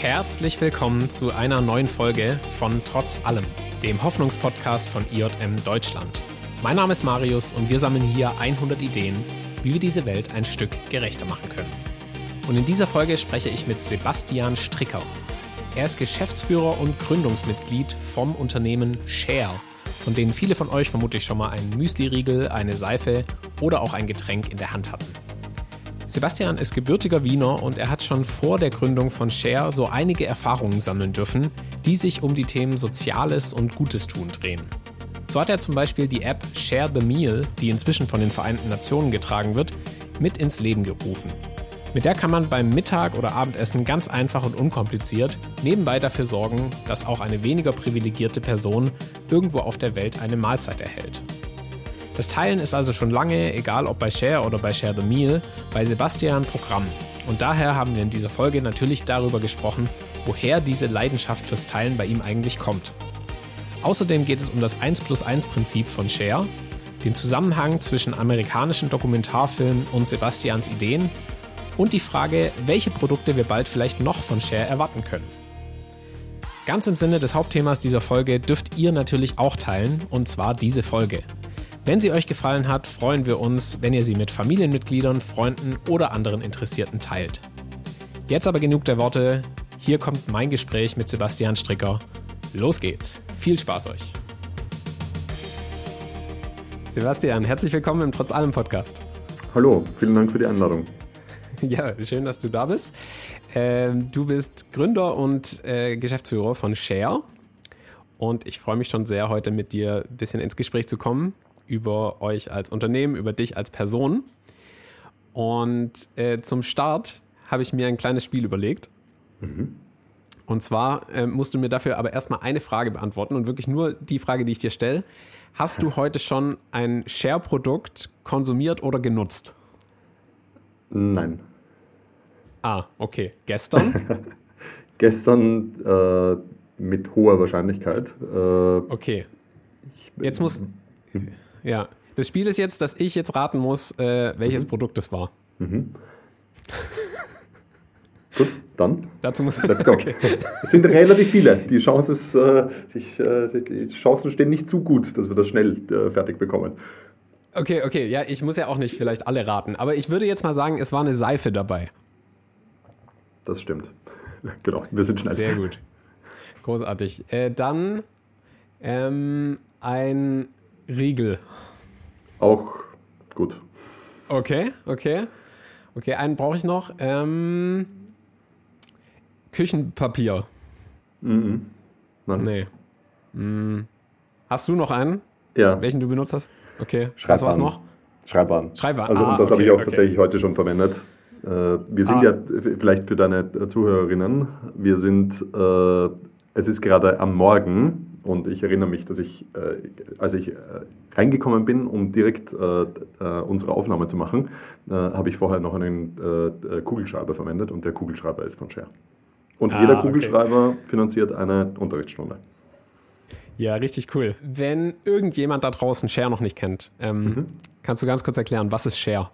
Herzlich willkommen zu einer neuen Folge von Trotz allem, dem Hoffnungspodcast von IJM Deutschland. Mein Name ist Marius und wir sammeln hier 100 Ideen, wie wir diese Welt ein Stück gerechter machen können. Und in dieser Folge spreche ich mit Sebastian Stricker. Er ist Geschäftsführer und Gründungsmitglied vom Unternehmen Share, von denen viele von euch vermutlich schon mal einen Müsli-Riegel, eine Seife oder auch ein Getränk in der Hand hatten. Sebastian ist gebürtiger Wiener und er hat schon vor der Gründung von Share so einige Erfahrungen sammeln dürfen, die sich um die Themen Soziales und Gutes tun drehen. So hat er zum Beispiel die App Share the Meal, die inzwischen von den Vereinten Nationen getragen wird, mit ins Leben gerufen. Mit der kann man beim Mittag- oder Abendessen ganz einfach und unkompliziert nebenbei dafür sorgen, dass auch eine weniger privilegierte Person irgendwo auf der Welt eine Mahlzeit erhält. Das Teilen ist also schon lange, egal ob bei Share oder bei Share the Meal, bei Sebastian Programm. Und daher haben wir in dieser Folge natürlich darüber gesprochen, woher diese Leidenschaft fürs Teilen bei ihm eigentlich kommt. Außerdem geht es um das 1 plus 1 Prinzip von Share, den Zusammenhang zwischen amerikanischen Dokumentarfilmen und Sebastians Ideen und die Frage, welche Produkte wir bald vielleicht noch von Share erwarten können. Ganz im Sinne des Hauptthemas dieser Folge dürft ihr natürlich auch teilen, und zwar diese Folge. Wenn sie euch gefallen hat, freuen wir uns, wenn ihr sie mit Familienmitgliedern, Freunden oder anderen Interessierten teilt. Jetzt aber genug der Worte. Hier kommt mein Gespräch mit Sebastian Stricker. Los geht's. Viel Spaß euch. Sebastian, herzlich willkommen im Trotz allem Podcast. Hallo, vielen Dank für die Einladung. Ja, schön, dass du da bist. Ähm, du bist Gründer und äh, Geschäftsführer von Share. Und ich freue mich schon sehr, heute mit dir ein bisschen ins Gespräch zu kommen über euch als Unternehmen, über dich als Person. Und äh, zum Start habe ich mir ein kleines Spiel überlegt. Mhm. Und zwar äh, musst du mir dafür aber erstmal eine Frage beantworten und wirklich nur die Frage, die ich dir stelle. Hast du heute schon ein Share-Produkt konsumiert oder genutzt? Nein. Ah, okay. Gestern? Gestern äh, mit hoher Wahrscheinlichkeit. Äh, okay. Jetzt muss. Ja. Das Spiel ist jetzt, dass ich jetzt raten muss, äh, welches mhm. Produkt es war. Mhm. Gut, dann. Dazu muss Let's go. Okay. Es sind relativ viele. Die, Chance ist, äh, ich, äh, die Chancen stehen nicht zu gut, dass wir das schnell äh, fertig bekommen. Okay, okay. Ja, ich muss ja auch nicht vielleicht alle raten. Aber ich würde jetzt mal sagen, es war eine Seife dabei. Das stimmt. Genau, wir sind schnell. Sehr gut. Großartig. Äh, dann ähm, ein Riegel. Auch gut. Okay, okay. Okay, einen brauche ich noch. Ähm, Küchenpapier. Mhm. Nein. Nee. Hm. Hast du noch einen? Ja. Welchen du benutzt hast? Okay. Schreibwaren. Was noch? Schreibwaren. Schreibwaren. Also ah, das okay, habe ich auch okay. tatsächlich heute schon verwendet. Äh, wir sind ah. ja, vielleicht für deine Zuhörerinnen, wir sind, äh, es ist gerade am Morgen und ich erinnere mich, dass ich, äh, als ich äh, reingekommen bin, um direkt äh, äh unsere Aufnahme zu machen, äh, habe ich vorher noch einen äh, Kugelschreiber verwendet und der Kugelschreiber ist von Share. Und ah, jeder Kugelschreiber okay. finanziert eine Unterrichtsstunde. Ja, richtig cool. Wenn irgendjemand da draußen Share noch nicht kennt, ähm, mhm. kannst du ganz kurz erklären, was ist Share?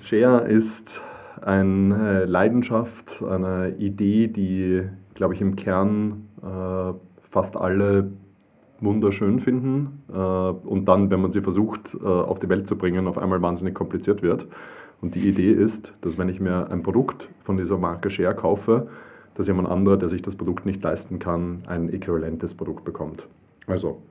Share ist eine Leidenschaft, eine Idee, die, glaube ich, im Kern fast alle wunderschön finden äh, und dann, wenn man sie versucht äh, auf die Welt zu bringen, auf einmal wahnsinnig kompliziert wird. Und die Idee ist, dass wenn ich mir ein Produkt von dieser Marke Share kaufe, dass jemand anderer, der sich das Produkt nicht leisten kann, ein äquivalentes Produkt bekommt. Also,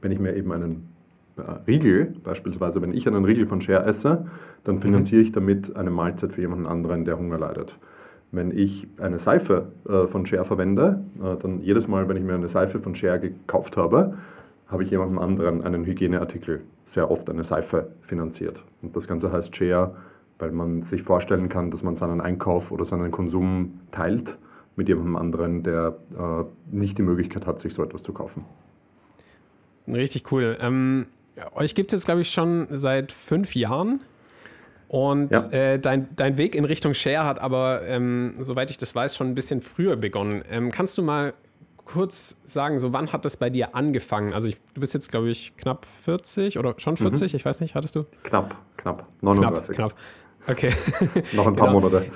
wenn ich mir eben einen äh, Riegel, beispielsweise wenn ich einen Riegel von Share esse, dann finanziere ich damit eine Mahlzeit für jemanden anderen, der Hunger leidet. Wenn ich eine Seife äh, von Share verwende, äh, dann jedes Mal, wenn ich mir eine Seife von Share gekauft habe, habe ich jemandem anderen einen Hygieneartikel, sehr oft eine Seife, finanziert. Und das Ganze heißt Share, weil man sich vorstellen kann, dass man seinen Einkauf oder seinen Konsum teilt mit jemandem anderen, der äh, nicht die Möglichkeit hat, sich so etwas zu kaufen. Richtig cool. Ähm, euch gibt es jetzt, glaube ich, schon seit fünf Jahren. Und ja. äh, dein, dein Weg in Richtung Share hat aber, ähm, soweit ich das weiß, schon ein bisschen früher begonnen. Ähm, kannst du mal kurz sagen, so wann hat das bei dir angefangen? Also ich, du bist jetzt, glaube ich, knapp 40 oder schon 40, mhm. ich weiß nicht, hattest du? Knapp, knapp, 39. Knapp, knapp. Okay. Noch ein paar genau. Monate.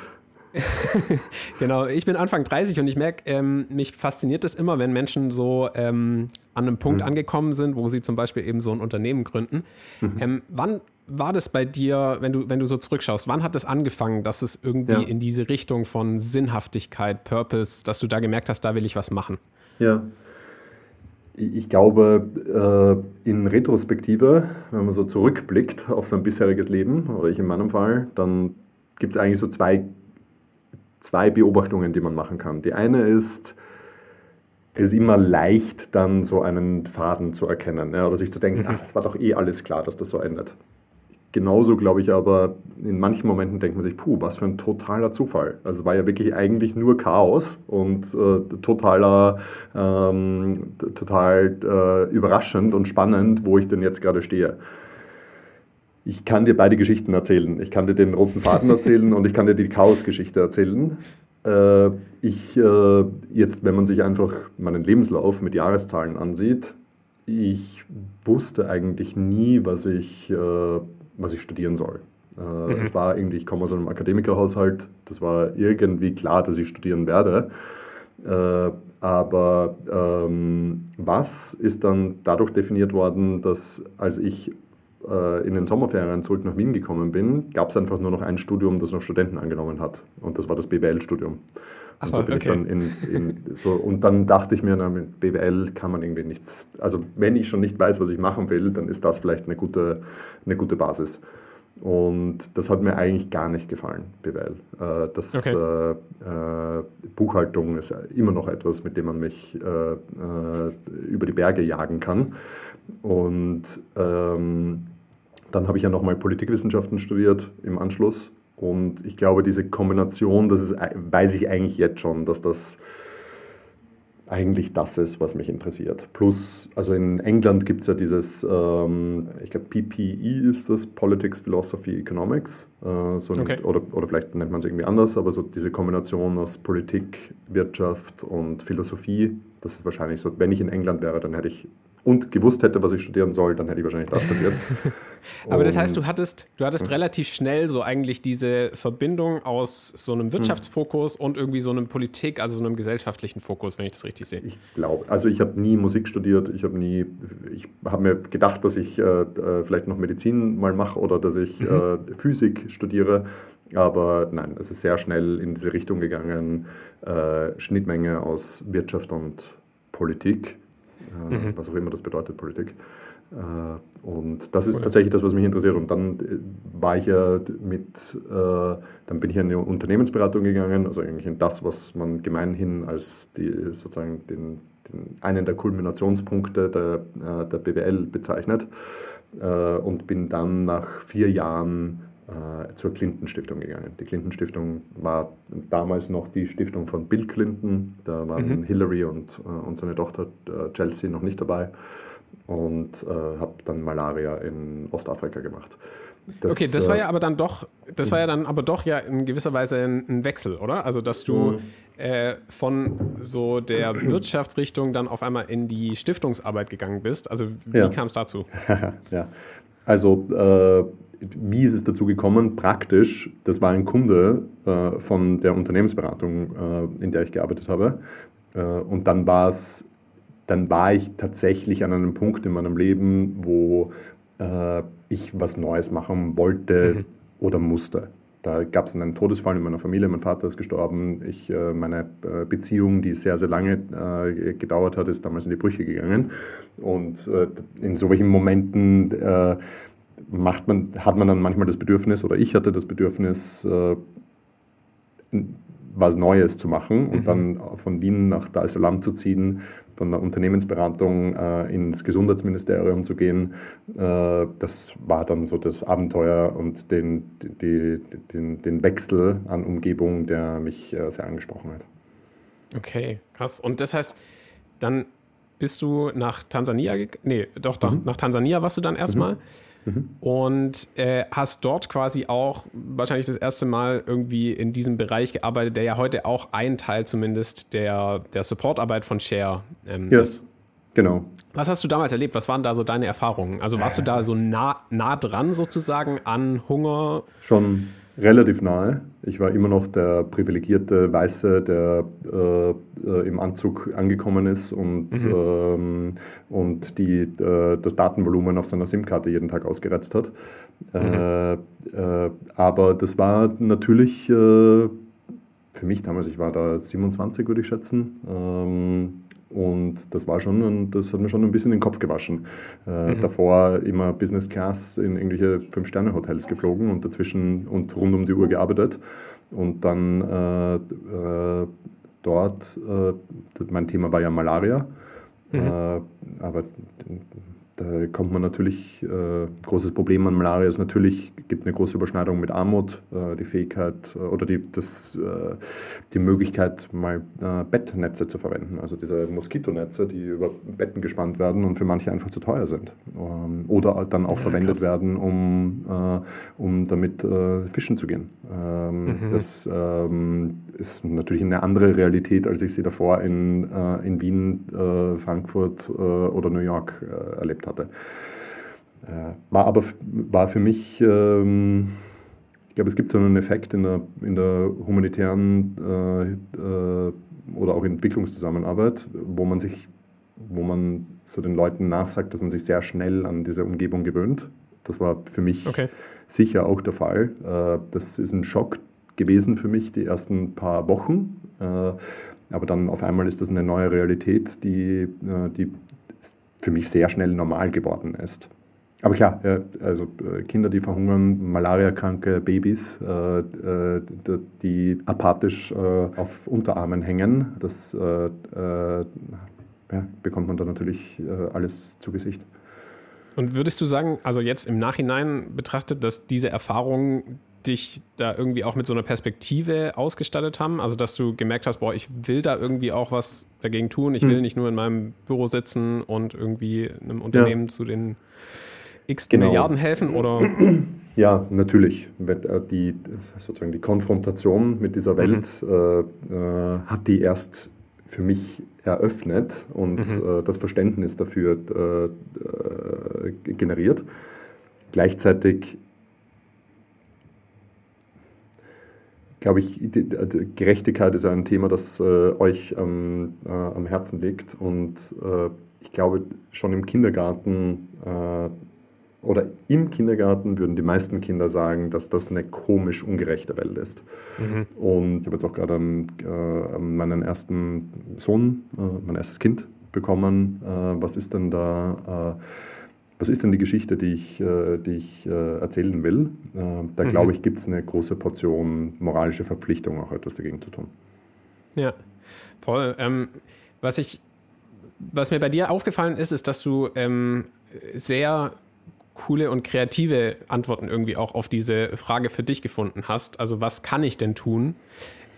genau, ich bin Anfang 30 und ich merke, ähm, mich fasziniert es immer, wenn Menschen so ähm, an einem Punkt mhm. angekommen sind, wo sie zum Beispiel eben so ein Unternehmen gründen. Mhm. Ähm, wann war das bei dir, wenn du, wenn du so zurückschaust, wann hat es das angefangen, dass es irgendwie ja. in diese Richtung von Sinnhaftigkeit, Purpose, dass du da gemerkt hast, da will ich was machen? Ja. Ich glaube, äh, in Retrospektive, wenn man so zurückblickt auf sein bisheriges Leben, oder ich in meinem Fall, dann gibt es eigentlich so zwei zwei Beobachtungen, die man machen kann. Die eine ist, es ist immer leicht, dann so einen Faden zu erkennen ja, oder sich zu denken, mhm. ach, das war doch eh alles klar, dass das so endet. Genauso glaube ich aber, in manchen Momenten denkt man sich, puh, was für ein totaler Zufall. Also war ja wirklich eigentlich nur Chaos und äh, totaler, ähm, total äh, überraschend und spannend, wo ich denn jetzt gerade stehe ich kann dir beide Geschichten erzählen. Ich kann dir den roten Faden erzählen und ich kann dir die Chaos-Geschichte erzählen. Äh, ich, äh, jetzt, wenn man sich einfach meinen Lebenslauf mit Jahreszahlen ansieht, ich wusste eigentlich nie, was ich, äh, was ich studieren soll. Äh, mhm. Es war irgendwie, ich komme aus einem Akademikerhaushalt, das war irgendwie klar, dass ich studieren werde. Äh, aber ähm, was ist dann dadurch definiert worden, dass als ich äh, in den Sommerferien zurück nach Wien gekommen bin, gab es einfach nur noch ein Studium, das noch Studenten angenommen hat. Und das war das BWL-Studium. Und, so okay. dann in, in, so, und dann dachte ich mir, na, mit BWL kann man irgendwie nichts. Also, wenn ich schon nicht weiß, was ich machen will, dann ist das vielleicht eine gute, eine gute Basis. Und das hat mir eigentlich gar nicht gefallen, BWL. Äh, das okay. äh, äh, Buchhaltung ist immer noch etwas, mit dem man mich äh, äh, über die Berge jagen kann. Und ähm, dann habe ich ja nochmal Politikwissenschaften studiert im Anschluss. Und ich glaube, diese Kombination, das ist, weiß ich eigentlich jetzt schon, dass das eigentlich das ist, was mich interessiert. Plus, also in England gibt es ja dieses, ähm, ich glaube PPE ist das, Politics, Philosophy, Economics. Äh, so okay. ein, oder, oder vielleicht nennt man es irgendwie anders, aber so diese Kombination aus Politik, Wirtschaft und Philosophie, das ist wahrscheinlich so, wenn ich in England wäre, dann hätte ich und gewusst hätte, was ich studieren soll, dann hätte ich wahrscheinlich das studiert. Aber das heißt, du hattest, du hattest ja. relativ schnell so eigentlich diese Verbindung aus so einem Wirtschaftsfokus hm. und irgendwie so einem Politik, also so einem gesellschaftlichen Fokus, wenn ich das richtig sehe. Ich glaube, also ich habe nie Musik studiert, ich habe nie, ich habe mir gedacht, dass ich äh, äh, vielleicht noch Medizin mal mache oder dass ich mhm. äh, Physik studiere. Aber nein, es ist sehr schnell in diese Richtung gegangen, äh, Schnittmenge aus Wirtschaft und Politik äh, mhm. was auch immer das bedeutet, Politik. Äh, und das ist tatsächlich das, was mich interessiert. Und dann äh, war ich ja mit, dann bin ich in eine Unternehmensberatung gegangen, also eigentlich in das, was man gemeinhin als die, sozusagen den, den einen der Kulminationspunkte der, der BWL bezeichnet. Und bin dann nach vier Jahren zur Clinton Stiftung gegangen. Die Clinton Stiftung war damals noch die Stiftung von Bill Clinton. Da waren mhm. Hillary und, äh, und seine Tochter äh, Chelsea noch nicht dabei. Und äh, habe dann Malaria in Ostafrika gemacht. Das, okay, das war ja äh, aber dann doch, das war ja dann aber doch ja in gewisser Weise ein, ein Wechsel, oder? Also dass du mhm. äh, von so der Wirtschaftsrichtung dann auf einmal in die Stiftungsarbeit gegangen bist. Also wie ja. kam es dazu? ja, also äh, wie ist es dazu gekommen? Praktisch, das war ein Kunde äh, von der Unternehmensberatung, äh, in der ich gearbeitet habe. Äh, und dann war es, dann war ich tatsächlich an einem Punkt in meinem Leben, wo äh, ich was Neues machen wollte mhm. oder musste. Da gab es einen Todesfall in meiner Familie, mein Vater ist gestorben. Ich, äh, meine äh, Beziehung, die sehr, sehr lange gedauert hat, ist damals in die Brüche gegangen. Und in solchen Momenten macht man, hat man dann manchmal das Bedürfnis, oder ich hatte das Bedürfnis, äh, was Neues zu machen und mhm. dann von Wien nach Dar es Salaam zu ziehen, von der Unternehmensberatung äh, ins Gesundheitsministerium zu gehen. Äh, das war dann so das Abenteuer und den, die, den, den Wechsel an Umgebung, der mich äh, sehr angesprochen hat. Okay, krass. Und das heißt, dann bist du nach Tansania, nee, doch, doch, mhm. nach Tansania warst du dann erstmal. Mhm. Mhm. Und äh, hast dort quasi auch wahrscheinlich das erste Mal irgendwie in diesem Bereich gearbeitet, der ja heute auch ein Teil zumindest der, der Supportarbeit von Share ähm, ja, ist. Genau. Was hast du damals erlebt? Was waren da so deine Erfahrungen? Also warst du da so nah, nah dran sozusagen an Hunger? Schon, Relativ nahe. Ich war immer noch der privilegierte Weiße, der äh, äh, im Anzug angekommen ist und, mhm. ähm, und die, äh, das Datenvolumen auf seiner SIM-Karte jeden Tag ausgereizt hat. Mhm. Äh, äh, aber das war natürlich äh, für mich damals, ich war da 27, würde ich schätzen. Ähm, und das war schon, das hat mir schon ein bisschen den Kopf gewaschen. Äh, mhm. Davor immer Business Class in irgendwelche Fünf-Sterne-Hotels geflogen und dazwischen und rund um die Uhr gearbeitet. Und dann äh, äh, dort, äh, mein Thema war ja Malaria. Mhm. Äh, aber da kommt man natürlich, äh, großes Problem an Malaria ist natürlich, gibt eine große Überschneidung mit Armut, äh, die Fähigkeit äh, oder die, das, äh, die Möglichkeit, mal äh, Bettnetze zu verwenden. Also diese Moskitonetze, die über Betten gespannt werden und für manche einfach zu teuer sind. Ähm, oder dann auch ja, verwendet krass. werden, um, äh, um damit fischen zu gehen. Ähm, mhm. Das ähm, ist natürlich eine andere Realität, als ich sie davor in, in Wien, Frankfurt oder New York erlebt habe hatte. Äh, war aber war für mich, ähm, ich glaube, es gibt so einen Effekt in der, in der humanitären äh, äh, oder auch Entwicklungszusammenarbeit, wo man sich, wo man so den Leuten nachsagt, dass man sich sehr schnell an diese Umgebung gewöhnt. Das war für mich okay. sicher auch der Fall. Äh, das ist ein Schock gewesen für mich die ersten paar Wochen. Äh, aber dann auf einmal ist das eine neue Realität, die, äh, die für mich sehr schnell normal geworden ist. Aber klar, also äh, Kinder, die verhungern, malariakranke Babys, äh, die apathisch äh, auf Unterarmen hängen, das ja, bekommt man dann natürlich alles zu Gesicht. Und würdest du sagen, also jetzt im Nachhinein betrachtet, dass diese Erfahrung dich da irgendwie auch mit so einer Perspektive ausgestattet haben? Also, dass du gemerkt hast, boah, ich will da irgendwie auch was dagegen tun. Ich will hm. nicht nur in meinem Büro sitzen und irgendwie einem Unternehmen ja. zu den x genau. Milliarden helfen, oder? Ja, natürlich. Äh, die, sozusagen die Konfrontation mit dieser Welt mhm. äh, äh, hat die erst für mich eröffnet und mhm. äh, das Verständnis dafür äh, äh, generiert. Gleichzeitig glaube ich, die, die Gerechtigkeit ist ein Thema, das äh, euch ähm, äh, am Herzen liegt. Und äh, ich glaube, schon im Kindergarten äh, oder im Kindergarten würden die meisten Kinder sagen, dass das eine komisch ungerechte Welt ist. Mhm. Und ich habe jetzt auch gerade äh, meinen ersten Sohn, äh, mein erstes Kind bekommen. was ist denn da? Was ist denn die Geschichte, die ich, äh, die ich äh, erzählen will? Äh, da mhm. glaube ich, gibt es eine große Portion moralische Verpflichtung, auch etwas dagegen zu tun. Ja, voll. Ähm, was, ich, was mir bei dir aufgefallen ist, ist, dass du ähm, sehr coole und kreative Antworten irgendwie auch auf diese Frage für dich gefunden hast. Also was kann ich denn tun,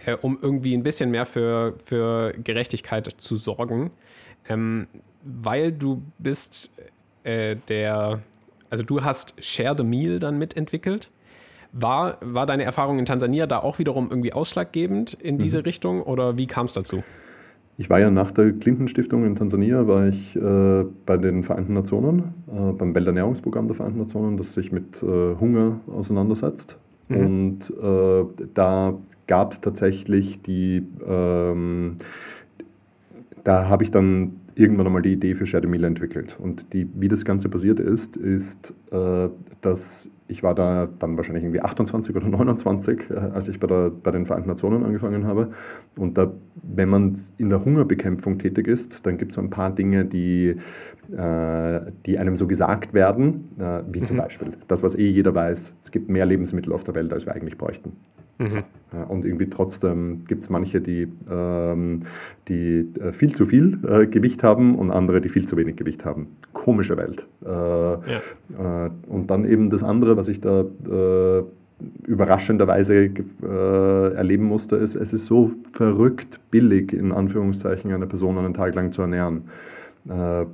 äh, um irgendwie ein bisschen mehr für, für Gerechtigkeit zu sorgen? Ähm, weil du bist äh, der, also du hast Share the Meal dann mitentwickelt. War, war deine Erfahrung in Tansania da auch wiederum irgendwie ausschlaggebend in diese mhm. Richtung oder wie kam es dazu? Ich war ja nach der Clinton-Stiftung in Tansania, war ich äh, bei den Vereinten Nationen, äh, beim Welternährungsprogramm der Vereinten Nationen, das sich mit äh, Hunger auseinandersetzt. Mhm. Und äh, da gab es tatsächlich die, ähm, da habe ich dann irgendwann einmal die Idee für Shadow Meal entwickelt. Und die, wie das Ganze passiert ist, ist, äh, dass ich war da dann wahrscheinlich irgendwie 28 oder 29, äh, als ich bei, der, bei den Vereinten Nationen angefangen habe. Und da, wenn man in der Hungerbekämpfung tätig ist, dann gibt es so ein paar Dinge, die, äh, die einem so gesagt werden, äh, wie mhm. zum Beispiel das, was eh jeder weiß, es gibt mehr Lebensmittel auf der Welt, als wir eigentlich bräuchten. Mhm. Und irgendwie trotzdem gibt es manche, die, ähm, die äh, viel zu viel äh, Gewicht haben und andere, die viel zu wenig Gewicht haben. Komische Welt. Äh, ja. Äh, und dann eben das andere, was ich da äh, überraschenderweise äh, erleben musste, ist, es ist so verrückt billig, in Anführungszeichen, eine Person einen Tag lang zu ernähren. Äh, äh,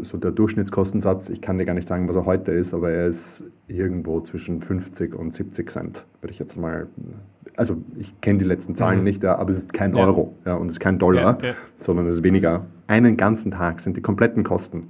so der Durchschnittskostensatz, ich kann dir gar nicht sagen, was er heute ist, aber er ist irgendwo zwischen 50 und 70 Cent, würde ich jetzt mal. Also ich kenne die letzten Zahlen mhm. nicht, aber es ist kein ja. Euro ja, und es ist kein Dollar, ja, sondern es ist weniger. Einen ganzen Tag sind die kompletten Kosten.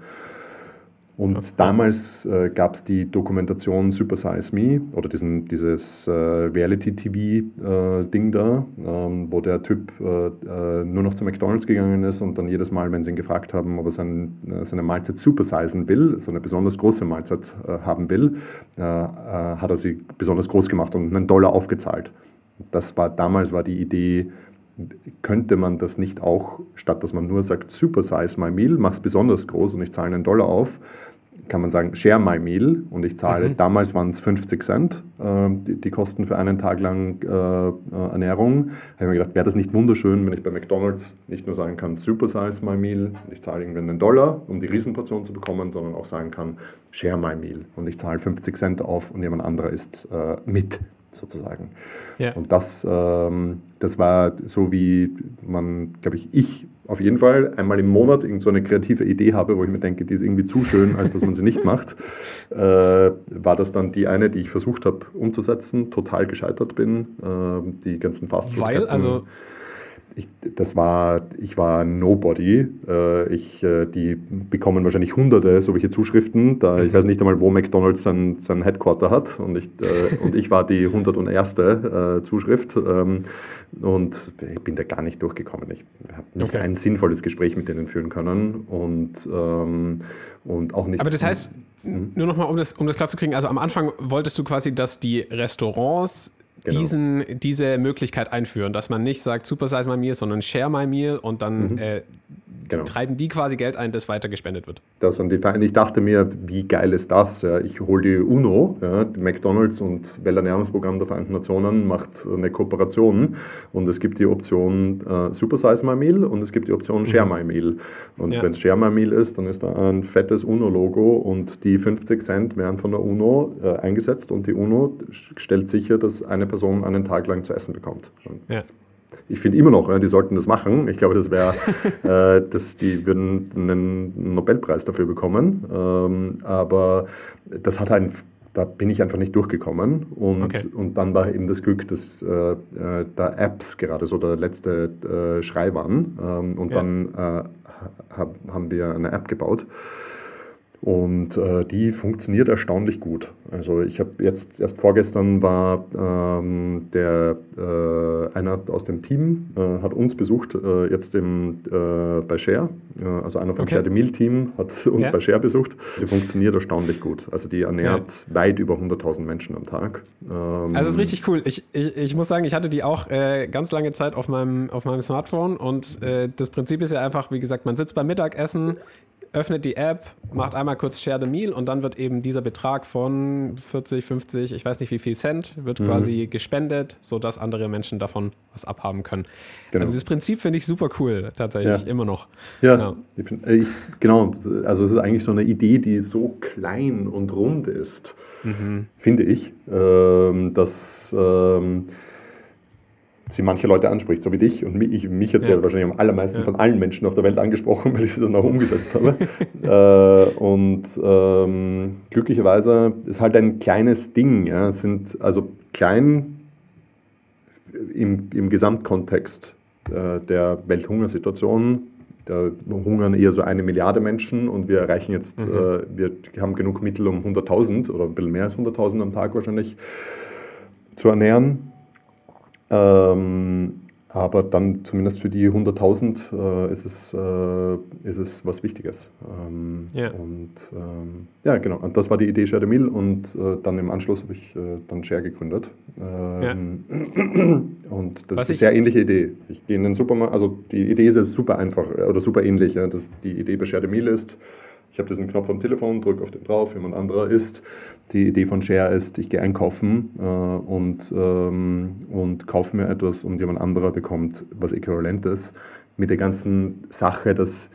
Und okay. damals äh, gab es die Dokumentation Super Size Me oder diesen, dieses äh, Reality-TV-Ding äh, da, ähm, wo der Typ äh, äh, nur noch zu McDonalds gegangen ist und dann jedes Mal, wenn sie ihn gefragt haben, ob er sein, äh, seine Mahlzeit supersizen will, so eine besonders große Mahlzeit haben will, hat er sie besonders groß gemacht und einen Dollar aufgezahlt. Das war, damals war die Idee, könnte man das nicht auch, statt dass man nur sagt, supersize my meal, mach es besonders groß und ich zahle einen Dollar auf, kann man sagen, share my meal und ich zahle, mhm. damals waren es 50 Cent, äh, die, die, Kosten für einen Tag lang äh, äh Ernährung. Da habe ich mir gedacht, wäre das nicht wunderschön, wenn ich bei McDonalds nicht nur sagen kann, supersize my meal, ich zahle irgendwie einen Dollar, um die Riesenportion zu bekommen, sondern auch sagen kann, share my meal und ich zahle 50 Cent auf und jemand anderer isst äh, mit sozusagen. Ja. Und das, ähm, das war so, wie man, glaube ich, ich auf jeden Fall einmal im Monat irgend so eine kreative Idee habe, wo ich mir denke, die ist irgendwie zu schön, als dass man sie nicht macht, äh, war das dann die eine, die ich versucht habe umzusetzen, total gescheitert bin. Äh, die ganzen Fastfood. Weil, also ich, das war, ich war Nobody. Äh, ich, äh, die bekommen wahrscheinlich hunderte solche Zuschriften. Da, ich weiß nicht einmal, wo McDonalds sein, sein Headquarter hat. Und ich, äh, und ich war die 101. Äh, Zuschrift. Ähm, und ich bin da gar nicht durchgekommen. Ich habe nicht okay. ein sinnvolles Gespräch mit denen führen können. Und, ähm, und auch nicht. Aber das heißt, hm? nur nochmal, um das, um das klar zu kriegen, also am Anfang wolltest du quasi, dass die Restaurants genau. diesen, diese Möglichkeit einführen, dass man nicht sagt Super Size My Meal, sondern Share My Meal und dann mhm. äh, genau. treiben die quasi Geld ein, das weiter gespendet wird. Das und ich dachte mir, wie geil ist das? Ich hole die UNO, ja, die McDonalds und Welternährungsprogramm der Vereinten Nationen macht eine Kooperation und es gibt die Option äh, Super Size My Meal und es gibt die Option Share mhm. My Meal. Und ja. wenn es Share My Meal ist, dann ist da ein fettes UNO-Logo und die 50 Cent werden von der UNO äh, eingesetzt und die UNO stellt sicher, dass eine Person einen Tag lang zu essen bekommt. Ja ich finde immer noch, die sollten das machen. Ich glaube, das wäre, äh, die würden einen Nobelpreis dafür bekommen. Ähm, aber das hat ein da bin ich einfach nicht durchgekommen. Und, okay. und dann war eben das Glück, dass äh, äh da Apps gerade so der letzte äh, Schrei waren. Ähm, und ja. dann äh, hab, haben wir eine App gebaut. Und äh, die funktioniert erstaunlich gut. Also ich habe jetzt erst vorgestern war ähm, der äh, einer aus dem Team äh, hat uns besucht äh, jetzt im, äh, bei Share. Äh, also einer vom okay. Share the Meal Team hat uns ja. bei Share besucht. Sie funktioniert erstaunlich gut. Also die ernährt ja. weit über 100.000 Menschen am Tag. Ähm, also das ist richtig cool. Ich, ich, ich muss sagen, ich hatte die auch ganz lange Zeit auf meinem, auf meinem Smartphone und das Prinzip ist ja einfach, wie gesagt, man sitzt beim Mittagessen, öffnet die App, macht einmal kurz Share the Meal und dann wird eben dieser Betrag von 40, 50, ich weiß nicht wie viel Cent, wird mhm. quasi gespendet, sodass andere Menschen davon was abhaben können. Genau. Also das Prinzip finde ich super cool, tatsächlich, ja. immer noch. Ja, ja. Ich find, ich, genau. Also es ist eigentlich so eine Idee, die so klein und rund ist, mhm. finde ich, ähm, dass... Ähm, sie manche Leute anspricht, so wie dich und mich, mich hat sie ja. wahrscheinlich am allermeisten ja. von allen Menschen auf der Welt angesprochen, weil ich sie dann auch umgesetzt habe. äh, und ähm, glücklicherweise ist halt ein kleines Ding, ja, sind also klein im, im Gesamtkontext äh, der Welthungersituation. Da hungern eher so eine Milliarde Menschen und wir erreichen jetzt, mhm. äh, wir haben genug Mittel, um 100.000 oder ein bisschen mehr als 100.000 am Tag wahrscheinlich zu ernähren. Ähm, aber dann zumindest für die 100.000 äh, ist, es, äh, ist es was Wichtiges. Ähm, ja. Und ähm, ja, genau. Und das war die Idee Share the Meal und äh, dann im Anschluss habe ich äh, dann Share gegründet. Ähm, ja. Und das was ist eine sehr ähnliche Idee. Ich gehe in den Supermarkt, also die Idee ist jetzt super einfach äh, oder super ähnlich. Ja. Die Idee bei Share the Meal ist, ich habe diesen Knopf am Telefon, drücke auf den drauf, jemand anderer isst. Die Idee von Share ist, ich gehe einkaufen äh, und, ähm, und kaufe mir etwas und jemand anderer bekommt was Äquivalentes. Mit der ganzen Sache, dass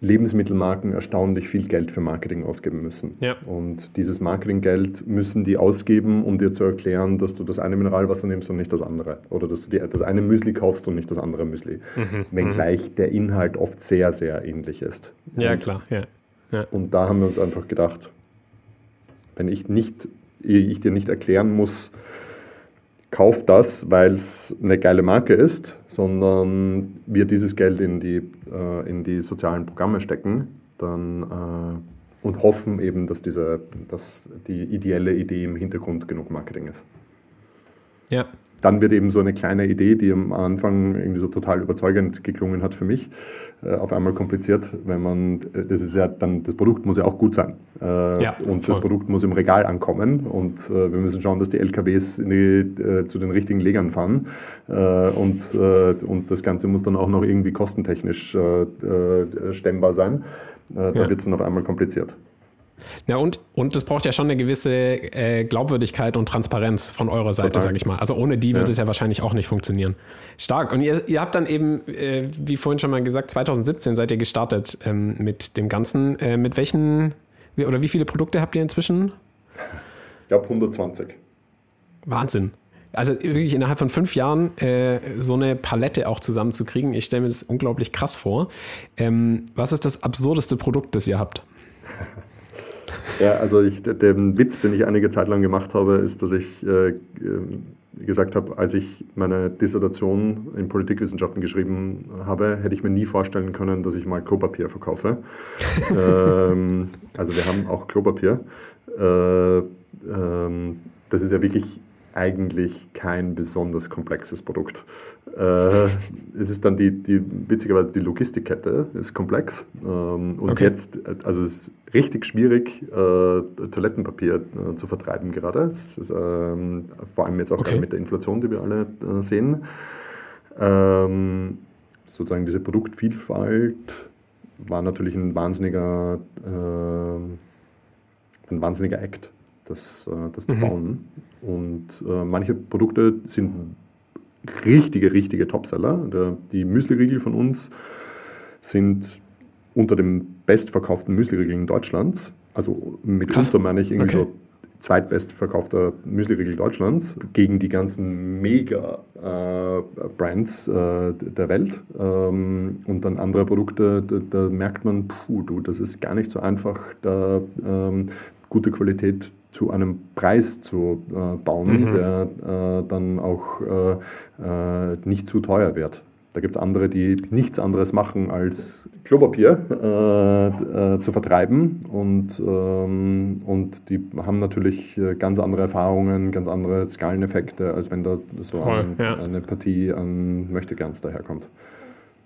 Lebensmittelmarken erstaunlich viel Geld für Marketing ausgeben müssen. Ja. Und dieses Marketinggeld müssen die ausgeben, um dir zu erklären, dass du das eine Mineralwasser nimmst und nicht das andere. Oder dass du dir das eine Müsli kaufst und nicht das andere Müsli. Mhm. Wenngleich mhm. der Inhalt oft sehr, sehr ähnlich ist. Ja, und, klar. Ja. Ja. Und da haben wir uns einfach gedacht, wenn ich, nicht, ich dir nicht erklären muss, kauf das, weil es eine geile Marke ist, sondern wir dieses Geld in die, äh, in die sozialen Programme stecken, dann und hoffen eben, dass, diese, dass die ideelle Idee im Hintergrund genug Marketing ist. Ja, dann wird eben so eine kleine Idee, die am Anfang irgendwie so total überzeugend geklungen hat für mich, äh, auf einmal kompliziert, wenn man, äh, das ist ja dann, das Produkt muss ja auch gut sein. Äh, ja, und voll. das Produkt muss im Regal ankommen und wir müssen schauen, dass die LKWs die, zu den richtigen Legern fahren und, und das Ganze muss dann auch noch irgendwie kostentechnisch stemmbar sein. da ja. wird es dann auf einmal kompliziert. Ja, und, und das braucht ja schon eine gewisse äh, Glaubwürdigkeit und Transparenz von eurer Seite, sage ich mal. Also ohne die wird ja. es ja wahrscheinlich auch nicht funktionieren. Stark. Und ihr, ihr habt dann eben, äh, wie vorhin schon mal gesagt, 2017 seid ihr gestartet ähm, mit dem Ganzen. Äh, mit welchen oder wie viele Produkte habt ihr inzwischen? Ich glaube 120. Wahnsinn. Also wirklich innerhalb von fünf Jahren äh, so eine Palette auch zusammenzukriegen, ich stelle mir das unglaublich krass vor. Ähm, was ist das absurdeste Produkt, das ihr habt? Ja, also ich, den Witz, den ich einige Zeit lang gemacht habe, ist, dass ich äh, gesagt habe, als ich meine Dissertation in Politikwissenschaften geschrieben habe, hätte ich mir nie vorstellen können, dass ich mal Klopapier verkaufe. ähm, also wir haben auch Klopapier. Äh, ähm, das ist ja wirklich eigentlich kein besonders komplexes Produkt. Äh, es ist dann die, die, witzigerweise die Logistikkette ist komplex ähm, und okay. jetzt, also es ist richtig schwierig, äh, Toilettenpapier äh, zu vertreiben gerade. Es ist ähm, vor allem jetzt auch okay. mit der Inflation, die wir alle äh, sehen. Ähm, sozusagen diese Produktvielfalt war natürlich ein wahnsinniger, äh, ein wahnsinniger Act, das, äh, das zu mhm. bauen. Und äh, manche Produkte sind richtige, richtige Topseller. die Müsli-Riegel von uns sind unter dem bestverkauften Müsli-Riegel Deutschlands. Also mit Krass. unter meine ich irgendwie okay. so zweitbestverkaufter Müsli-Riegel Deutschlands gegen die ganzen Mega-Brands äh, äh, der Welt. Ähm, und dann andere Produkte, da, da, merkt man, puh, du, das ist gar nicht so einfach, da ähm, gute Qualität zu einem Preis zu äh, bauen, mhm. der äh, dann auch äh, äh nicht zu teuer wird. Da gibt es andere, die nichts anderes machen, als Klopapier äh, äh, zu vertreiben. Und, ähm, und die haben natürlich ganz andere Erfahrungen, ganz andere Skaleneffekte, als wenn da so Voll, ein, ja. eine Partie an Möchtegerns daherkommt.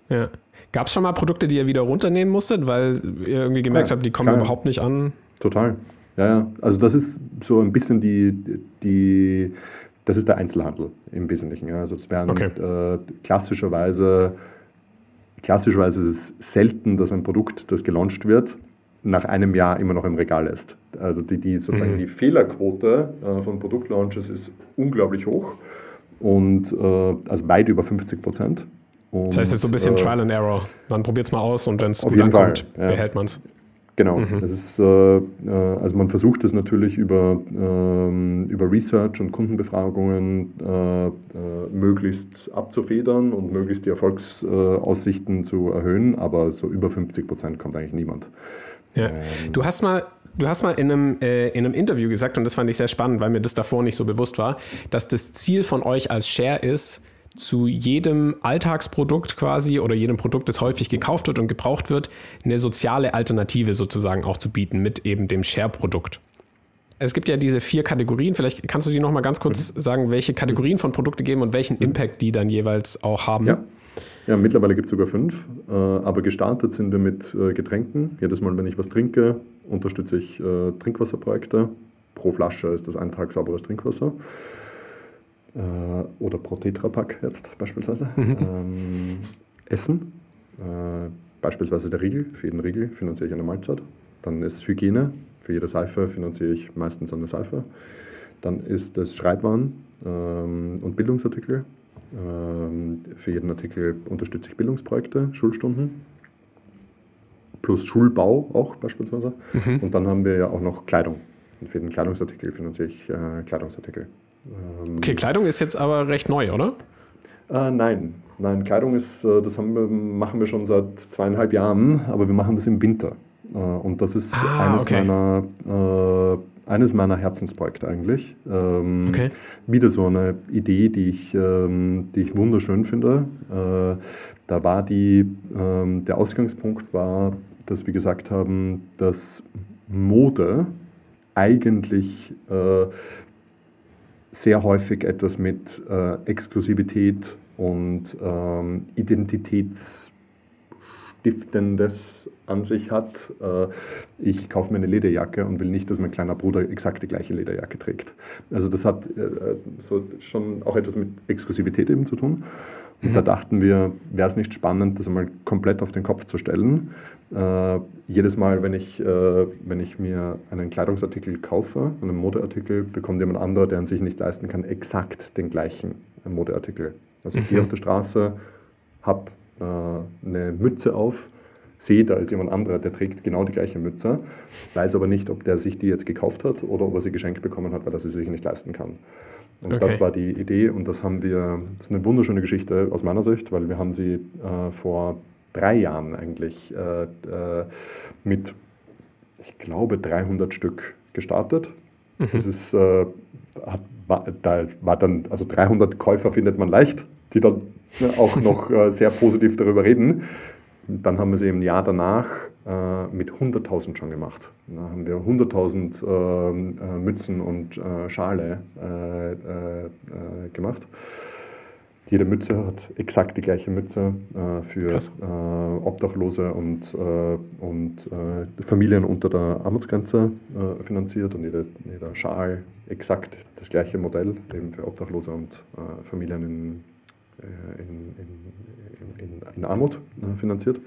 Ja. Gab es schon mal Produkte, die ihr wieder runternehmen musstet, weil ihr irgendwie gemerkt ja, habt, die kommen klar. überhaupt nicht an? Total. Ja, ja, also das ist so ein bisschen die, die das ist der Einzelhandel im Wesentlichen. Ja. Also es werden okay. äh, klassischerweise, klassischerweise ist es selten, dass ein Produkt, das gelauncht wird, nach einem Jahr immer noch im Regal ist. Also die, die sozusagen mhm. die Fehlerquote äh, von Produktlaunches ist unglaublich hoch und äh, also weit über 50 Prozent. das heißt, es ist so ein bisschen äh, Trial and Error. Man probiert es mal aus und wenn es gut ankommt, ja. behält man es. Genau, mhm. das ist, äh, äh, also man versucht es natürlich über, äh, über Research und Kundenbefragungen äh, äh, möglichst abzufedern und möglichst die Erfolgsaussichten zu erhöhen, aber so über 50 Prozent kommt eigentlich niemand. Ja. Ähm, du hast mal Du hast mal in einem, äh, in einem Interview gesagt, und das fand ich sehr spannend, weil mir das davor nicht so bewusst war, dass das Ziel von euch als Share ist, zu jedem Alltagsprodukt quasi oder jedem Produkt, das häufig gekauft wird und gebraucht wird, eine soziale Alternative sozusagen auch zu bieten mit eben dem Share-Produkt. Es gibt ja diese vier Kategorien. Vielleicht kannst du die noch mal ganz kurz mhm. sagen, welche Kategorien von Produkte geben und welchen mhm. Impact die dann jeweils auch haben. Ja, ja mittlerweile gibt es sogar fünf. Äh, aber gestartet sind wir mit äh, Getränken. Jedes Mal, wenn ich was trinke, unterstütze ich äh, Trinkwasserprojekte. Pro Flasche ist das ein Tag sauberes Trinkwasser äh, oder pro Tetrapack jetzt beispielsweise. Mhm. Ähm, Essen, äh, beispielsweise der Riegel, für jeden Riegel finanziere ich eine Mahlzeit. Dann ist Hygiene, für jede Seife finanziere ich meistens eine Seife. Dann ist es Schreibwaren ähm, und Bildungsartikel. Ähm, für jeden Artikel unterstütze ich Bildungsprojekte, Schulstunden, plus Schulbau auch beispielsweise. Mhm. Und dann haben wir ja auch noch Kleidung. Und für jeden Kleidungsartikel finanziere ich äh, Kleidungsartikel. Ähm, okay, Kleidung ist jetzt aber recht neu, oder? Äh, nein, nein, Kleidung ist, äh, das haben wir, machen wir schon seit zweieinhalb Jahren, aber wir machen das im Winter. Äh, und das ist ah, eines, okay. meiner, äh, eines meiner Herzensprojekte eigentlich. Ähm, okay. Wieder so eine Idee, die ich, ähm, die ich wunderschön finde. Äh, da war die, ähm, der Ausgangspunkt war, dass wir gesagt haben, dass Mode eigentlich äh, sehr häufig etwas mit äh, Exklusivität und ähm, Identitätsstiftendes an sich hat. Äh, ich kaufe mir eine Lederjacke und will nicht, dass mein kleiner Bruder exakt die gleiche Lederjacke trägt. Also das hat äh, so schon auch etwas mit Exklusivität eben zu tun. Und mhm. da dachten wir, wäre es nicht spannend, das einmal komplett auf den Kopf zu stellen. Äh, jedes Mal, wenn ich, äh, wenn ich mir einen Kleidungsartikel kaufe, einen Modeartikel, bekommt jemand anderer, der an sich nicht leisten kann, exakt den gleichen Modeartikel. Also ich mhm. gehe auf der Straße, habe äh, eine Mütze auf, sehe, da ist jemand anderer, der trägt genau die gleiche Mütze, weiß aber nicht, ob der sich die jetzt gekauft hat oder ob er sie geschenkt bekommen hat, weil er sie sich nicht leisten kann. Und okay. das war die Idee und das haben wir, das ist eine wunderschöne Geschichte aus meiner Sicht, weil wir haben sie äh, vor drei Jahren eigentlich äh, äh, mit, ich glaube, 300 Stück gestartet. Mhm. Das ist, äh, hat, war, da war dann, also 300 Käufer findet man leicht, die dann auch noch äh, sehr positiv darüber reden. Dann haben wir sie im Jahr danach äh, mit 100.000 schon gemacht. Da haben wir 100.000 äh, äh, Mützen und äh, Schale gemacht. Jede Mütze hat exakt die gleiche Mütze für Obdachlose und, und Familien unter der Armutsgrenze finanziert und jeder, jeder Schal exakt das gleiche Modell, eben für Obdachlose und Familien in, in, in, in, in Armut finanziert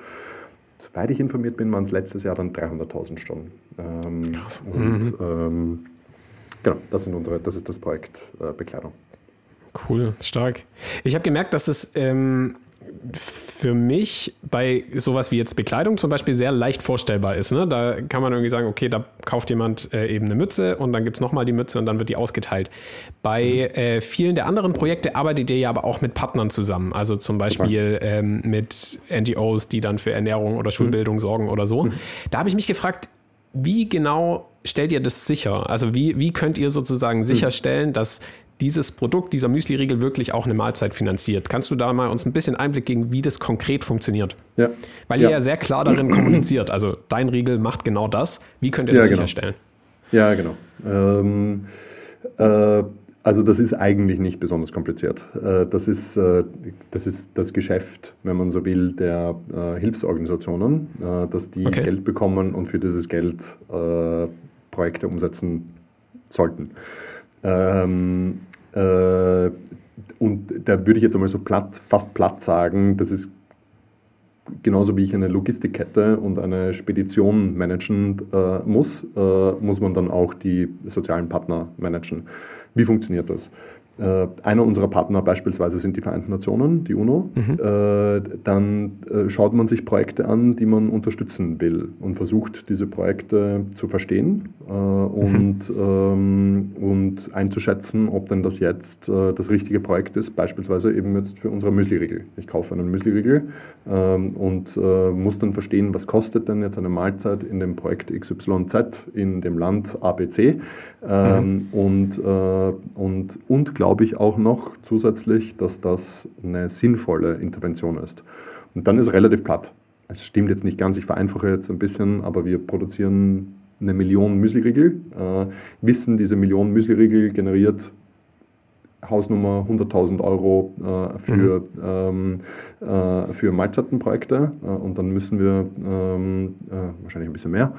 soweit ich informiert bin, waren es letztes Jahr dann 300.000 Stunden. Ähm, Krass. Und mhm. ähm, genau, das, sind unsere, das ist das Projekt äh, Bekleidung. Cool, stark. Ich habe gemerkt, dass es ähm, für mich bei sowas wie jetzt Bekleidung zum Beispiel sehr leicht vorstellbar ist. Ne? Da kann man irgendwie sagen, okay, da kauft jemand äh, eben eine Mütze und dann gibt es nochmal die Mütze und dann wird die ausgeteilt. Bei mhm. äh, vielen der anderen Projekte arbeitet ihr ja aber auch mit Partnern zusammen. Also zum Beispiel ähm, mit NGOs, die dann für Ernährung oder Schulbildung mhm. sorgen oder so. Mhm. Da habe ich mich gefragt, wie genau stellt ihr das sicher? Also wie, wie könnt ihr sozusagen mhm. sicherstellen, dass dieses Produkt, dieser Müsli-Riegel wirklich auch eine Mahlzeit finanziert. Kannst du da mal uns ein bisschen Einblick geben, wie das konkret funktioniert? Ja. Weil ja. ihr ja sehr klar darin kommuniziert. Also dein Riegel macht genau das. Wie könnt ihr das ja, genau. sicherstellen? Ja, genau. Ähm, äh, also das ist eigentlich nicht besonders kompliziert. Äh, das ist, äh, das ist das Geschäft, wenn man so will, der äh, Hilfsorganisationen, dass die okay. Geld bekommen und für dieses Geld Projekte umsetzen sollten. Ähm, äh, und da würde ich jetzt einmal so platt, fast platt sagen, das ist genauso wie ich eine Logistikkette und eine Spedition managen äh, muss, äh, muss man dann auch die sozialen Partner managen. Wie funktioniert das? Äh, einer unserer Partner beispielsweise sind die Vereinten Nationen, die UNO. Mhm. Äh, dann äh, schaut man sich Projekte an, die man unterstützen will und versucht, diese Projekte zu verstehen und, mhm. Ähm, und einzuschätzen, ob denn das jetzt das richtige Projekt ist, beispielsweise eben jetzt für unsere Müsli-Riegel. Ich kaufe einen Müsli-Riegel ähm, und muss dann verstehen, was kostet denn jetzt eine Mahlzeit in dem Projekt XYZ in dem Land ABC ähm, mhm. und, und, und glaube ich auch noch zusätzlich, dass das eine sinnvolle Intervention ist. Und dann ist es relativ platt. Es stimmt jetzt nicht ganz, ich vereinfache jetzt ein bisschen, aber wir produzieren eine Million Müsliriegel, äh, wissen, diese Million Müsliriegel generiert Hausnummer 100.000 Euro äh, für, mhm. ähm, äh, für Mahlzeitenprojekte äh, und dann müssen wir ähm, äh, wahrscheinlich ein bisschen mehr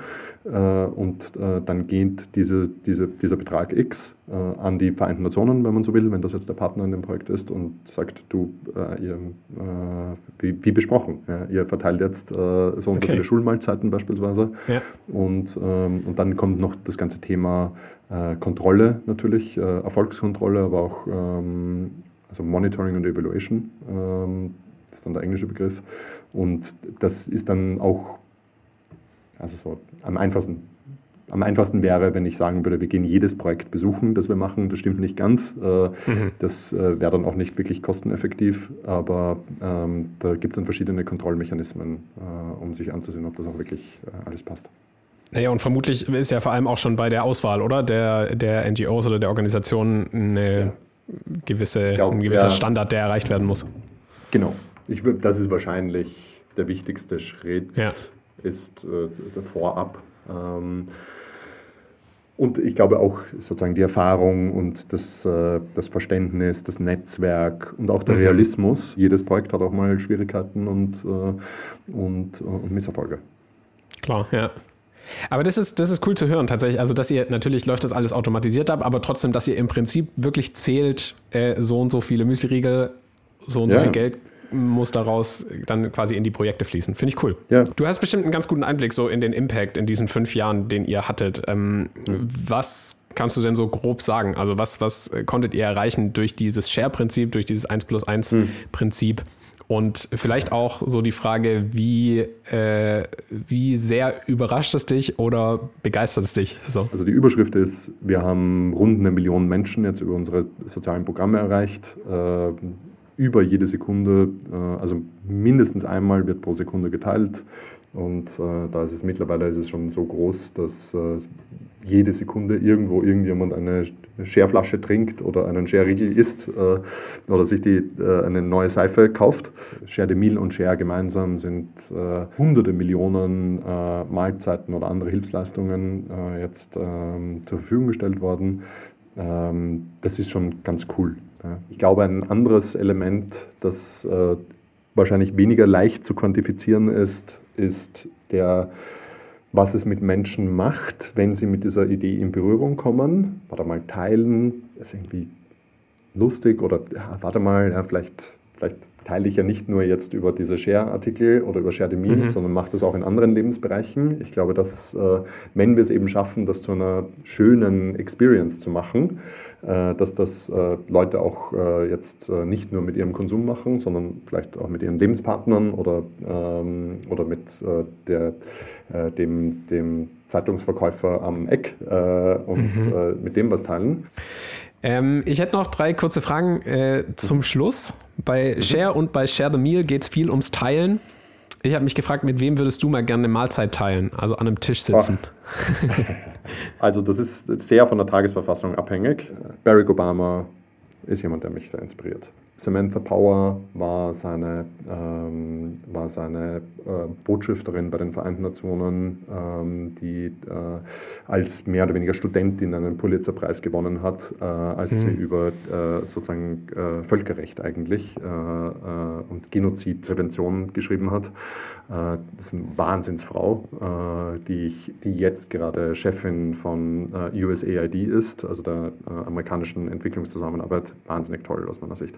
äh, und äh, dann geht diese, diese, dieser Betrag X an die Vereinten Nationen, wenn man so will, wenn das jetzt der Partner in dem Projekt ist und sagt, du, ihr, wie, wie, besprochen, ja, ihr verteilt jetzt so und okay. so viele Schulmahlzeiten beispielsweise ja. und, ähm, und dann kommt noch das ganze Thema äh, Kontrolle natürlich, äh, Erfolgskontrolle, aber auch ähm, also Monitoring und Evaluation, ähm, das ist dann der englische Begriff. Und das ist dann auch, also so am einfachsten, am einfachsten wäre, wenn ich sagen würde, wir gehen jedes Projekt besuchen, das wir machen. Das stimmt nicht ganz. Äh, mhm. Das äh, wäre dann auch nicht wirklich kosteneffektiv, aber ähm, da gibt es dann verschiedene Kontrollmechanismen, äh, um sich anzusehen, ob das auch wirklich alles passt. Naja, und vermutlich ist ja vor allem auch schon bei der Auswahl, oder? Der, der NGOs oder der Organisationen eine ja. gewisse, glaub, ein gewisser ja. Standard, der erreicht werden muss. Genau. Ich, das ist wahrscheinlich der wichtigste Schritt, ja. ist äh, vorab Ähm, und ich glaube auch sozusagen die Erfahrung und das, äh, das Verständnis, das Netzwerk und auch der mhm. Realismus. Jedes Projekt hat auch mal Schwierigkeiten und, äh, und, und Misserfolge. Klar, ja. Aber das ist, das ist cool zu hören, tatsächlich. Also, dass ihr natürlich läuft das alles automatisiert ab, aber trotzdem, dass ihr im Prinzip wirklich zählt, äh, so und so viele Müsli-Riegel, so und ja. so viel Geld muss daraus dann quasi in die Projekte fließen. Finde ich cool. Ja. Du hast bestimmt einen ganz guten Einblick so in den Impact in diesen fünf Jahren, den ihr hattet. Ähm, mhm. Was kannst du denn so grob sagen? Also was, was konntet ihr erreichen durch dieses Share-Prinzip, durch dieses 1 plus 1 mhm. Prinzip? Und vielleicht auch so die Frage, wie, äh, wie sehr überrascht es dich oder begeistert es dich? So. Also die Überschrift ist, wir haben rund eine Million Menschen jetzt über unsere sozialen Programme erreicht. Äh, über jede Sekunde, äh, also mindestens einmal wird pro Sekunde geteilt. Und äh, da ist es mittlerweile ist es schon so groß, dass äh, jede Sekunde irgendwo irgendjemand eine Scherflasche trinkt oder einen Scherriegel isst äh, oder sich die, äh, eine neue Seife kauft. Cher de Mille und Cher gemeinsam sind äh, hunderte Millionen äh, Mahlzeiten oder andere Hilfsleistungen jetzt ähm, zur Verfügung gestellt worden. Ähm, das ist schon ganz cool. Ich glaube, ein anderes Element, das wahrscheinlich weniger leicht zu quantifizieren ist, ist der, was es mit Menschen macht, wenn sie mit dieser Idee in Berührung kommen. Warte mal, teilen, ist irgendwie lustig oder ja, warte mal, ja, vielleicht, vielleicht teile ich ja nicht nur jetzt über diese Share-Artikel oder über Share the Meme, mhm. sondern mache das auch in anderen Lebensbereichen. Ich glaube, dass, äh, wenn wir es eben schaffen, das zu einer schönen Experience zu machen, äh, dass das äh, Leute auch äh, jetzt nicht nur mit ihrem Konsum machen, sondern vielleicht auch mit ihren Lebenspartnern oder, ähm, oder mit der, dem, dem Zeitungsverkäufer am Eck und mhm. mit dem was teilen. Ähm, ich hätte noch drei kurze Fragen äh, zum Schluss. Bei mhm. Share und bei Share the Meal geht es viel ums Teilen. Ich habe mich gefragt, mit wem würdest du mal gerne eine Mahlzeit teilen, also an einem Tisch sitzen? also das ist sehr von der Tagesverfassung abhängig. Barack Obama ist jemand, der mich sehr inspiriert. Samantha Power war seine, ähm, war seine äh, Botschafterin bei den Vereinten Nationen, ähm, die äh, als mehr oder weniger Studentin einen Pulitzerpreis gewonnen hat, äh, als mhm. sie über äh, sozusagen äh, Völkerrecht eigentlich äh, und Genozidprävention geschrieben hat. das ist eine Wahnsinnsfrau, die, ich, die jetzt gerade Chefin von USAID ist, also der amerikanischen Entwicklungszusammenarbeit. Wahnsinnig toll aus meiner Sicht.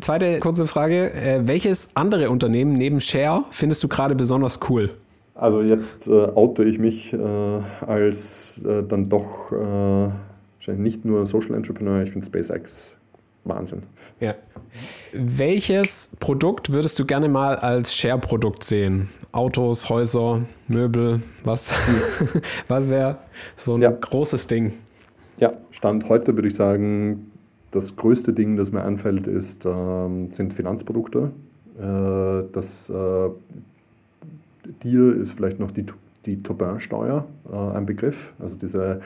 Zweite kurze Frage. Äh, welches andere Unternehmen neben Share findest du gerade besonders cool? Also jetzt äh, oute ich mich äh, als äh, dann doch äh, nicht nur Social Entrepreneur, ich finde SpaceX Wahnsinn. Ja. Welches Produkt würdest du gerne mal als Share-Produkt sehen? Autos, Häuser, Möbel, was, was wäre so ein ja. großes Ding? Ja, Stand heute würde ich sagen das größte Ding, das mir einfällt, ist, äh, sind Finanzprodukte. Äh, das äh, dir ist vielleicht noch die, die Tobin-Steuer äh, ein Begriff, also diese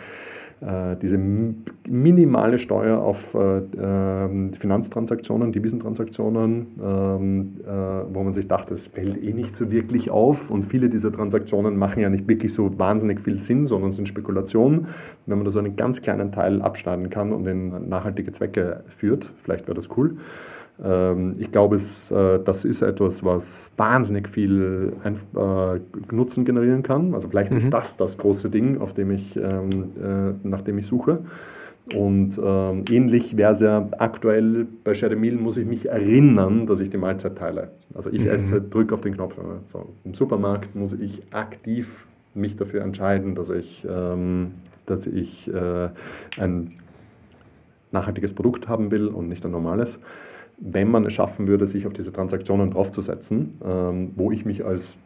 diese minimale Steuer auf äh, ähm, Finanztransaktionen, Devisentransaktionen, ähm, äh, wo man sich dachte, es fällt eh nicht so wirklich auf und viele dieser Transaktionen machen ja nicht wirklich so wahnsinnig viel Sinn, sondern sind Spekulationen. Wenn man da so einen ganz kleinen Teil abschneiden kann und in nachhaltige Zwecke führt, vielleicht wäre das cool. Ähm, ich glaube, es, äh, das ist etwas, was wahnsinnig viel äh, Nutzen generieren kann. Also vielleicht mhm. ist das das große Ding, auf dem ich, ähm, äh, nach dem ich suche. Und ähm, ähnlich wäre es ja aktuell bei Meal, muss ich mich erinnern, dass ich die Mahlzeit teile. Also ich mhm. esse, drücke auf den Knopf. So, Im Supermarkt muss ich aktiv mich dafür entscheiden, dass ich, dass ich ein nachhaltiges Produkt haben will und nicht ein normales wenn man es schaffen würde, sich auf diese Transaktionen draufzusetzen, ähm, wo ich mich als,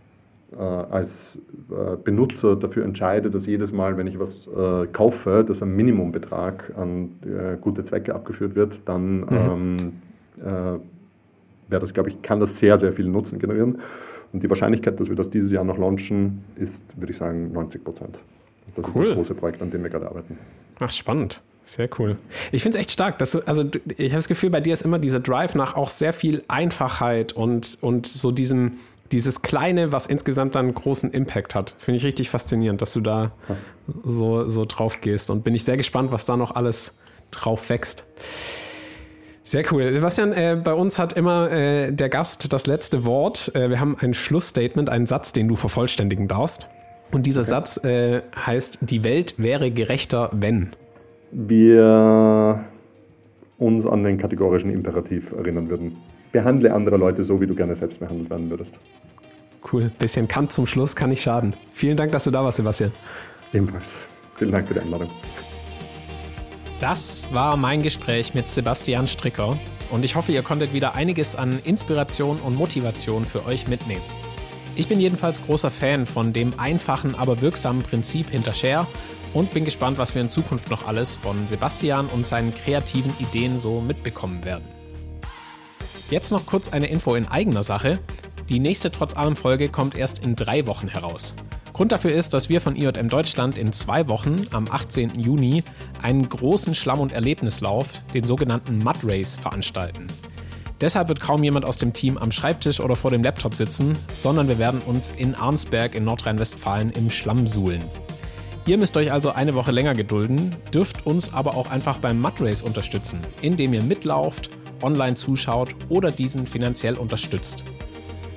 äh, als äh, Benutzer dafür entscheide, dass jedes Mal, wenn ich was äh, kaufe, dass ein Minimumbetrag an äh, gute Zwecke abgeführt wird, dann mhm. ähm, äh, wäre das, glaube ich, kann das sehr, sehr viel Nutzen generieren. Und die Wahrscheinlichkeit, dass wir das dieses Jahr noch launchen, ist, würde ich sagen, 90 Prozent. Das cool. ist das große Projekt, an dem wir gerade arbeiten. Ach, spannend. Sehr cool. Ich finde es echt stark, dass du, also ich habe das Gefühl, bei dir ist immer dieser Drive nach auch sehr viel Einfachheit und, und so diesem dieses Kleine, was insgesamt dann einen großen Impact hat. Finde ich richtig faszinierend, dass du da so, so drauf gehst. Und bin ich sehr gespannt, was da noch alles drauf wächst. Sehr cool. Sebastian, äh, bei uns hat immer äh, der Gast das letzte Wort. Äh, wir haben ein Schlussstatement, einen Satz, den du vervollständigen darfst. Und dieser okay. Satz äh, heißt, die Welt wäre gerechter, wenn. Wir uns an den kategorischen Imperativ erinnern würden. Behandle andere Leute so, wie du gerne selbst behandelt werden würdest. Cool. Bisschen Kant zum Schluss kann nicht schaden. Vielen Dank, dass du da warst, Sebastian. Ebenfalls. Vielen Dank für die Einladung. Das war mein Gespräch mit Sebastian Stricker und ich hoffe, ihr konntet wieder einiges an Inspiration und Motivation für euch mitnehmen. Ich bin jedenfalls großer Fan von dem einfachen, aber wirksamen Prinzip hinter Share und bin gespannt, was wir in Zukunft noch alles von Sebastian und seinen kreativen Ideen so mitbekommen werden. Jetzt noch kurz eine Info in eigener Sache. Die nächste Trotz allem Folge kommt erst in drei Wochen heraus. Grund dafür ist, dass wir von IJM Deutschland in zwei Wochen, am 18. Juni, einen großen Schlamm- und Erlebnislauf, den sogenannten Mud Race, veranstalten. Deshalb wird kaum jemand aus dem Team am Schreibtisch oder vor dem Laptop sitzen, sondern wir werden uns in Arnsberg in Nordrhein-Westfalen im Schlamm suhlen. Ihr müsst euch also eine Woche länger gedulden, dürft uns aber auch einfach beim Mud Race unterstützen, indem ihr mitlauft, online zuschaut oder diesen finanziell unterstützt.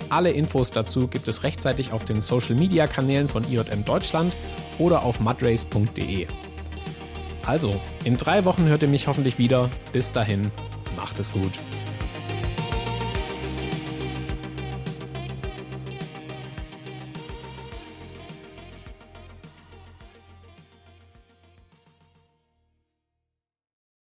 Alle Infos dazu gibt es rechtzeitig auf den Social Media Kanälen von IJM Deutschland oder auf mudrace.de. Also, in drei Wochen hört ihr mich hoffentlich wieder. Bis dahin, macht es gut.